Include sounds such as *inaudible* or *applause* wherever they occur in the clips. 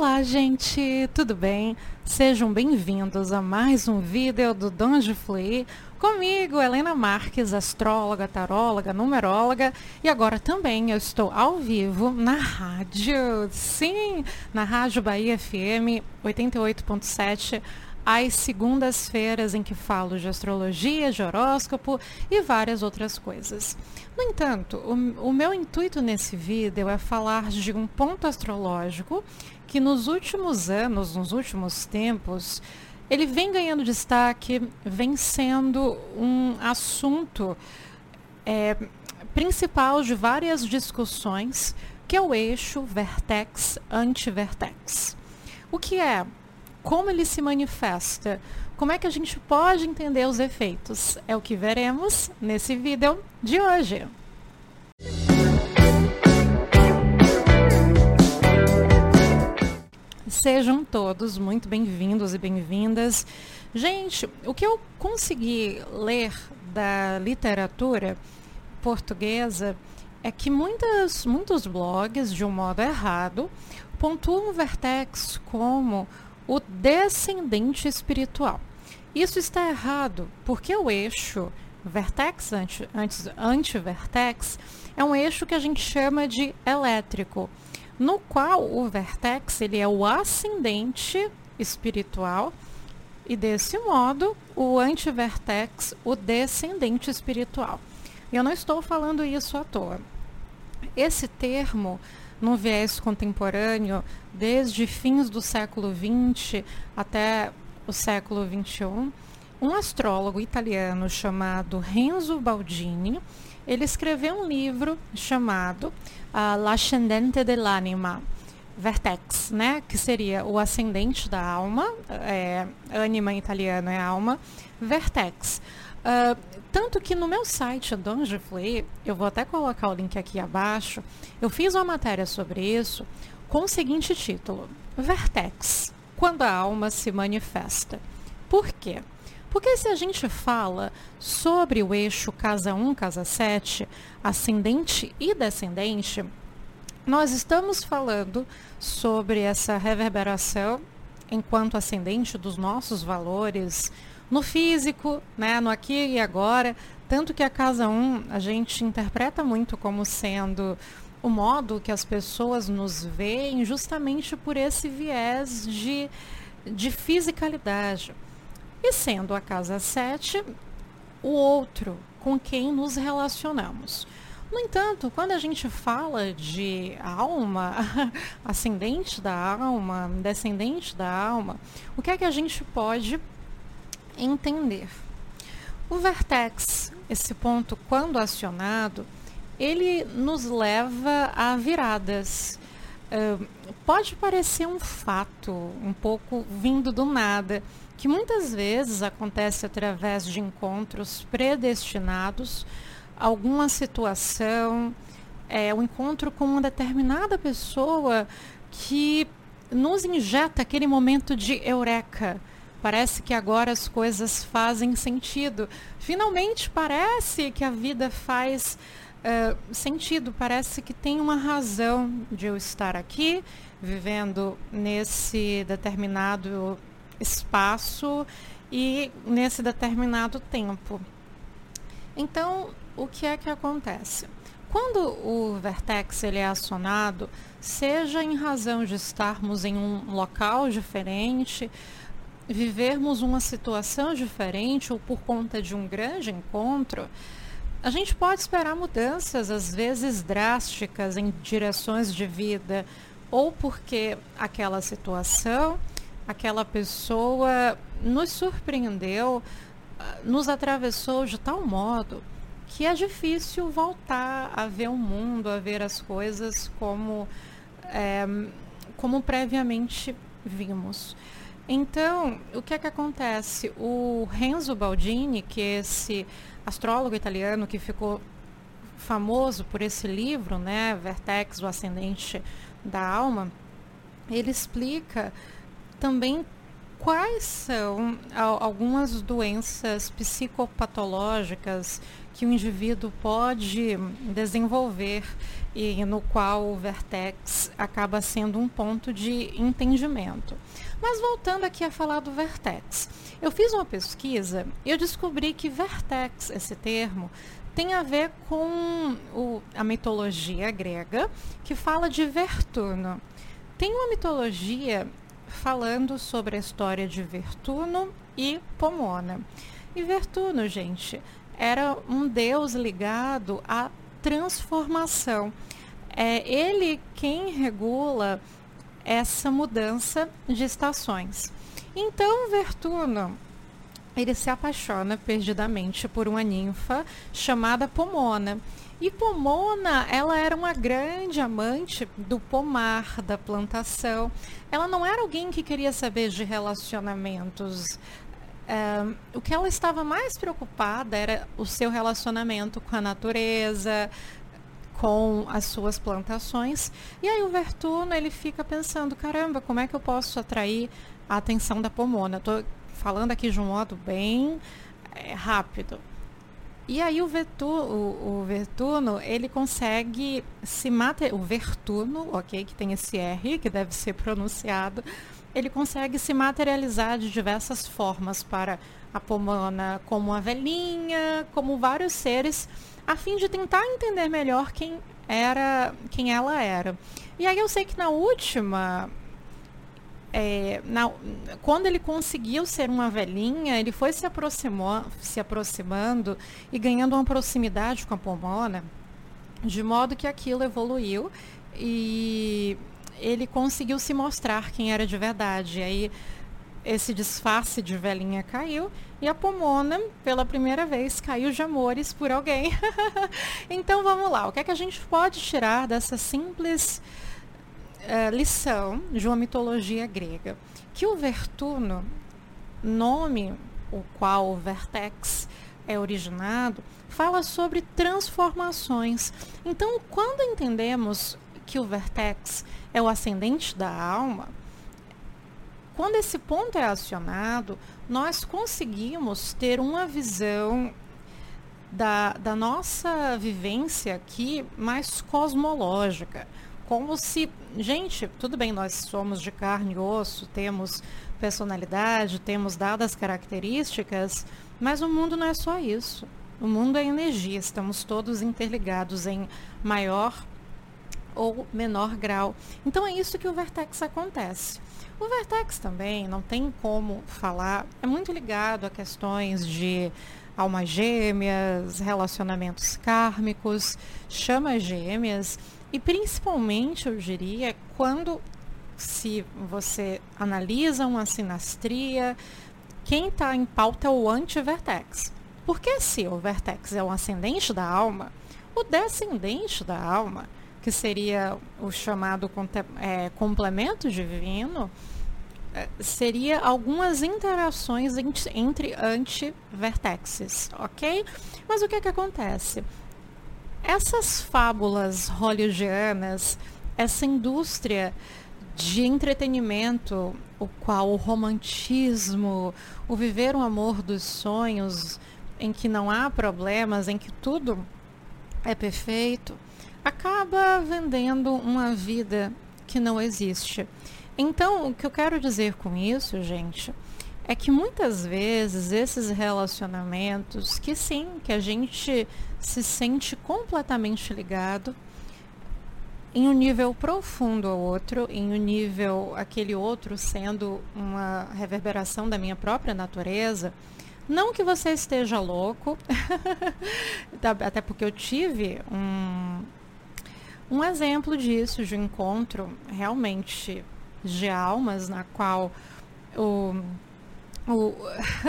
Olá, gente, tudo bem? Sejam bem-vindos a mais um vídeo do Donde Fluir. Comigo, Helena Marques, astróloga, taróloga, numeróloga. E agora também eu estou ao vivo na rádio. Sim, na Rádio Bahia FM 88.7 às segundas-feiras em que falo de astrologia, de horóscopo e várias outras coisas. No entanto, o, o, meu intuito nesse vídeo é falar de um ponto astrológico que nos últimos anos, nos últimos tempos, ele vem ganhando destaque, vem sendo um assunto é, principal de várias discussões, que é o eixo vertex-antivertex. O que é? Como ele se manifesta? Como é que a gente pode entender os efeitos? É o que veremos nesse vídeo de hoje. Sejam todos muito bem-vindos e bem-vindas. Gente, o que eu consegui ler da literatura portuguesa é que muitas, muitos blogs, de um modo errado, pontuam o Vertex como o descendente espiritual. Isso está errado, porque o eixo Vertex anti-vertex é um eixo que a gente chama de elétrico no qual o vertex ele é o ascendente espiritual e desse modo o antivertex o descendente espiritual. Eu não estou falando isso à toa. Esse termo, no viés contemporâneo, desde fins do século XX até o século XXI, um astrólogo italiano chamado Renzo Baldini, ele escreveu um livro chamado uh, L'Ascendente dell'Anima, Vertex, né? que seria o ascendente da alma, é, anima em italiano é alma, Vertex. Uh, tanto que no meu site, Donge Flea, eu vou até colocar o link aqui abaixo, eu fiz uma matéria sobre isso com o seguinte título: Vertex, quando a alma se manifesta. Por quê? Porque se a gente fala sobre o eixo casa 1, casa 7, ascendente e descendente, nós estamos falando sobre essa reverberação enquanto ascendente dos nossos valores no físico, né, no aqui e agora, tanto que a casa 1 a gente interpreta muito como sendo o modo que as pessoas nos veem justamente por esse viés de, de fisicalidade. E sendo a casa 7, o outro com quem nos relacionamos. No entanto, quando a gente fala de alma, *laughs* ascendente da alma, descendente da alma, o que é que a gente pode entender? O vertex, esse ponto, quando acionado, ele nos leva a viradas. Uh, pode parecer um fato, um pouco vindo do nada, que muitas vezes acontece através de encontros predestinados, alguma situação, é, um encontro com uma determinada pessoa que nos injeta aquele momento de eureka. Parece que agora as coisas fazem sentido. Finalmente parece que a vida faz uh, sentido. Parece que tem uma razão de eu estar aqui, vivendo nesse determinado espaço e nesse determinado tempo. Então, o que é que acontece? Quando o vertex ele é acionado, seja em razão de estarmos em um local diferente, vivermos uma situação diferente ou por conta de um grande encontro, a gente pode esperar mudanças, às vezes drásticas, em direções de vida, ou porque aquela situação aquela pessoa nos surpreendeu, nos atravessou de tal modo que é difícil voltar a ver o mundo, a ver as coisas como, é, como previamente vimos. Então, o que é que acontece? O Renzo Baldini, que é esse astrólogo italiano que ficou famoso por esse livro, né, Vertex, o Ascendente da Alma, ele explica também quais são algumas doenças psicopatológicas que o indivíduo pode desenvolver e no qual o Vertex acaba sendo um ponto de entendimento. Mas voltando aqui a falar do Vertex, eu fiz uma pesquisa e eu descobri que Vertex, esse termo, tem a ver com o, a mitologia grega, que fala de Vertuno. Tem uma mitologia falando sobre a história de Vertuno e Pomona. E Vertuno, gente, era um deus ligado à transformação. É ele quem regula essa mudança de estações. Então, Vertuno, ele se apaixona perdidamente por uma ninfa chamada Pomona. E Pomona, ela era uma grande amante do pomar, da plantação. Ela não era alguém que queria saber de relacionamentos. É, o que ela estava mais preocupada era o seu relacionamento com a natureza, com as suas plantações. E aí o Vertuno, ele fica pensando, caramba, como é que eu posso atrair a atenção da Pomona? Estou falando aqui de um modo bem é, rápido. E aí o, Vetu, o, o Vertuno, ele consegue se mater... O Vertuno, ok, que tem esse R, que deve ser pronunciado, ele consegue se materializar de diversas formas para a Pomona como uma velhinha, como vários seres, a fim de tentar entender melhor quem era, quem ela era. E aí eu sei que na última é, na, quando ele conseguiu ser uma velhinha, ele foi se, aproximou, se aproximando e ganhando uma proximidade com a Pomona, de modo que aquilo evoluiu e ele conseguiu se mostrar quem era de verdade. Aí esse disfarce de velhinha caiu e a Pomona, pela primeira vez, caiu de amores por alguém. *laughs* então vamos lá, o que é que a gente pode tirar dessa simples uh, lição de uma mitologia grega, que o Vertuno, nome o qual o Vertex é originado, fala sobre transformações. Então, quando entendemos que o Vertex é o ascendente da alma, quando esse ponto é acionado, nós conseguimos ter uma visão da, da nossa vivência aqui mais cosmológica como se, gente, tudo bem, nós somos de carne e osso, temos personalidade, temos dadas características, mas o mundo não é só isso. O mundo é energia, estamos todos interligados em maior ou menor grau. Então é isso que o Vertex acontece. O Vertex também não tem como falar, é muito ligado a questões de almas gêmeas, relacionamentos kármicos, chamas gêmeas e principalmente, eu diria, quando se você analisa uma sinastria, quem está em pauta é o anti-vertex. Porque se o vertex é o ascendente da alma, o descendente da alma, que seria o chamado é, complemento divino, é, seria algumas interações entre anti-vertexes, ok? Mas o que, é que acontece? Essas fábulas hollywoodianas, essa indústria de entretenimento, o qual o romantismo, o viver um amor dos sonhos, em que não há problemas, em que tudo é perfeito, acaba vendendo uma vida que não existe. Então, o que eu quero dizer com isso, gente, é que muitas vezes esses relacionamentos, que sim, que a gente se sente completamente ligado em um nível profundo ao outro, em um nível aquele outro sendo uma reverberação da minha própria natureza. Não que você esteja louco, *laughs* até porque eu tive um, um exemplo disso, de um encontro realmente de almas, na qual o o,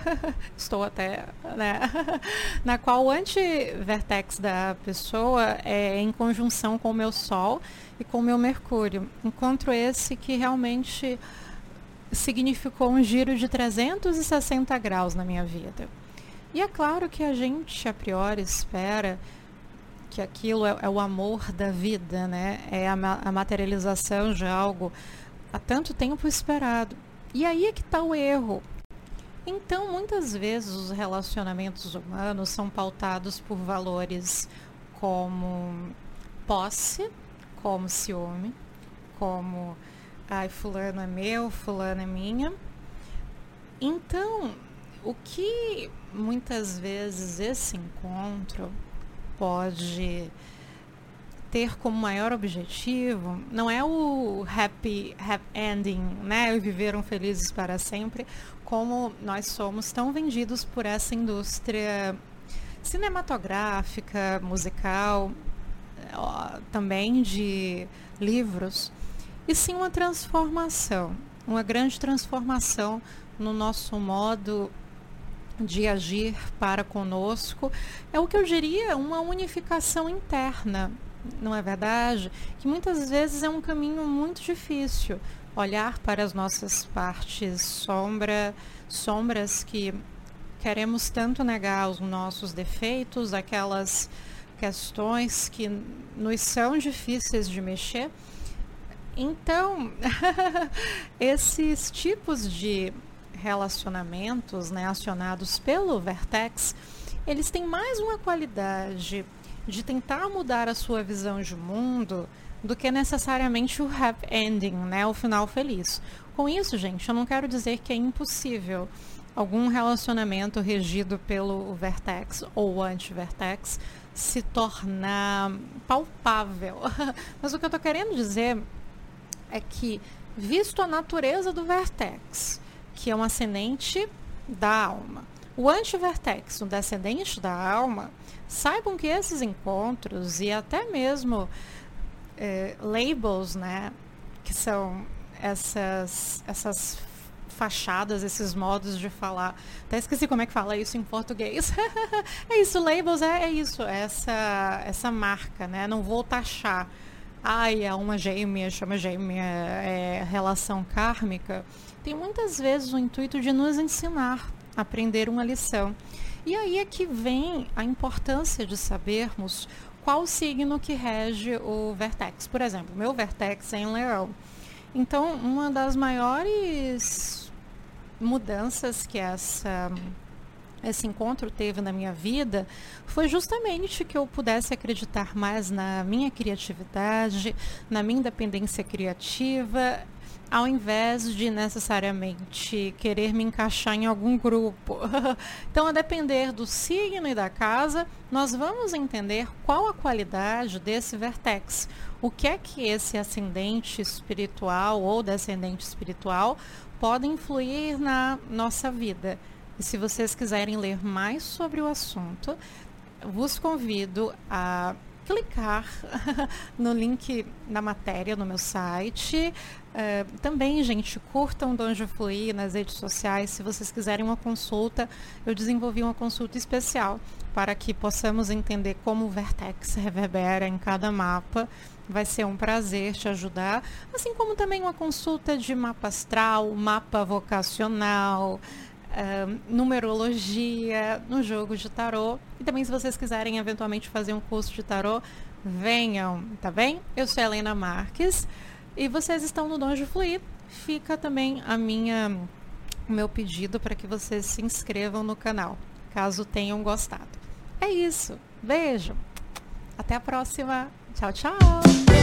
*laughs* estou até, né, *laughs* na qual o anti-vertex da pessoa é em conjunção com o meu Sol e com o meu Mercúrio. Encontro esse que realmente significou um giro de 360 graus na minha vida. E é claro que a gente, a priori, espera que aquilo é, é o amor da vida, né? É a, a materialização de algo há tanto tempo esperado. E aí é que está o erro. Então, muitas vezes os relacionamentos humanos são pautados por valores como posse, como ciúme, como ai, fulano é meu, fulano é minha. Então, o que muitas vezes esse encontro pode ter como maior objetivo não é o happy, happy ending, né? Viveram felizes para sempre, como nós somos tão vendidos por essa indústria cinematográfica, musical, também de livros, e sim uma transformação, uma grande transformação no nosso modo de agir para conosco. É o que eu diria uma unificação interna, não é verdade? Que muitas vezes é um caminho muito difícil. Olhar para as nossas partes sombra, sombras que queremos tanto negar os nossos defeitos, aquelas questões que nos são difíceis de mexer. Então, *laughs* esses tipos de relacionamentos né, acionados pelo Vertex, eles têm mais uma qualidade de tentar mudar a sua visão de mundo do que necessariamente o happy ending, né, o final feliz. Com isso, gente, eu não quero dizer que é impossível algum relacionamento regido pelo Vertex ou anti-Vertex se tornar palpável. *laughs* Mas o que eu estou querendo dizer é que, visto a natureza do Vertex, que é um ascendente da alma, o anti-Vertex, um descendente da alma, saibam que esses encontros e até mesmo é, labels, né, que são essas, essas fachadas, esses modos de falar. Até esqueci como é que fala isso em português. *laughs* é isso, labels é, é, isso, é essa, essa marca, né? Não vou taxar. Ai, é uma gêmea, chama gêmea, é relação kármica. Tem muitas vezes o intuito de nos ensinar aprender uma lição. E aí é que vem a importância de sabermos qual signo que rege o vertex. Por exemplo, meu vertex é em leão. Então, uma das maiores mudanças que essa esse encontro teve na minha vida foi justamente que eu pudesse acreditar mais na minha criatividade, na minha independência criativa, ao invés de necessariamente querer me encaixar em algum grupo. *laughs* então, a depender do signo e da casa, nós vamos entender qual a qualidade desse vertex. O que é que esse ascendente espiritual ou descendente espiritual podem influir na nossa vida. E se vocês quiserem ler mais sobre o assunto, vos convido a clicar *laughs* no link na matéria no meu site. Uh, também, gente, curtam Donjo Fluir nas redes sociais. Se vocês quiserem uma consulta, eu desenvolvi uma consulta especial para que possamos entender como o Vertex reverbera em cada mapa Vai ser um prazer te ajudar, assim como também uma consulta de mapa astral, mapa vocacional, numerologia, no jogo de tarô. E também se vocês quiserem eventualmente fazer um curso de tarô, venham, tá bem? Eu sou Helena Marques e vocês estão no Donjo Fluir. Fica também a minha o meu pedido para que vocês se inscrevam no canal, caso tenham gostado. É isso. Beijo. Até a próxima. Tchau, tchau!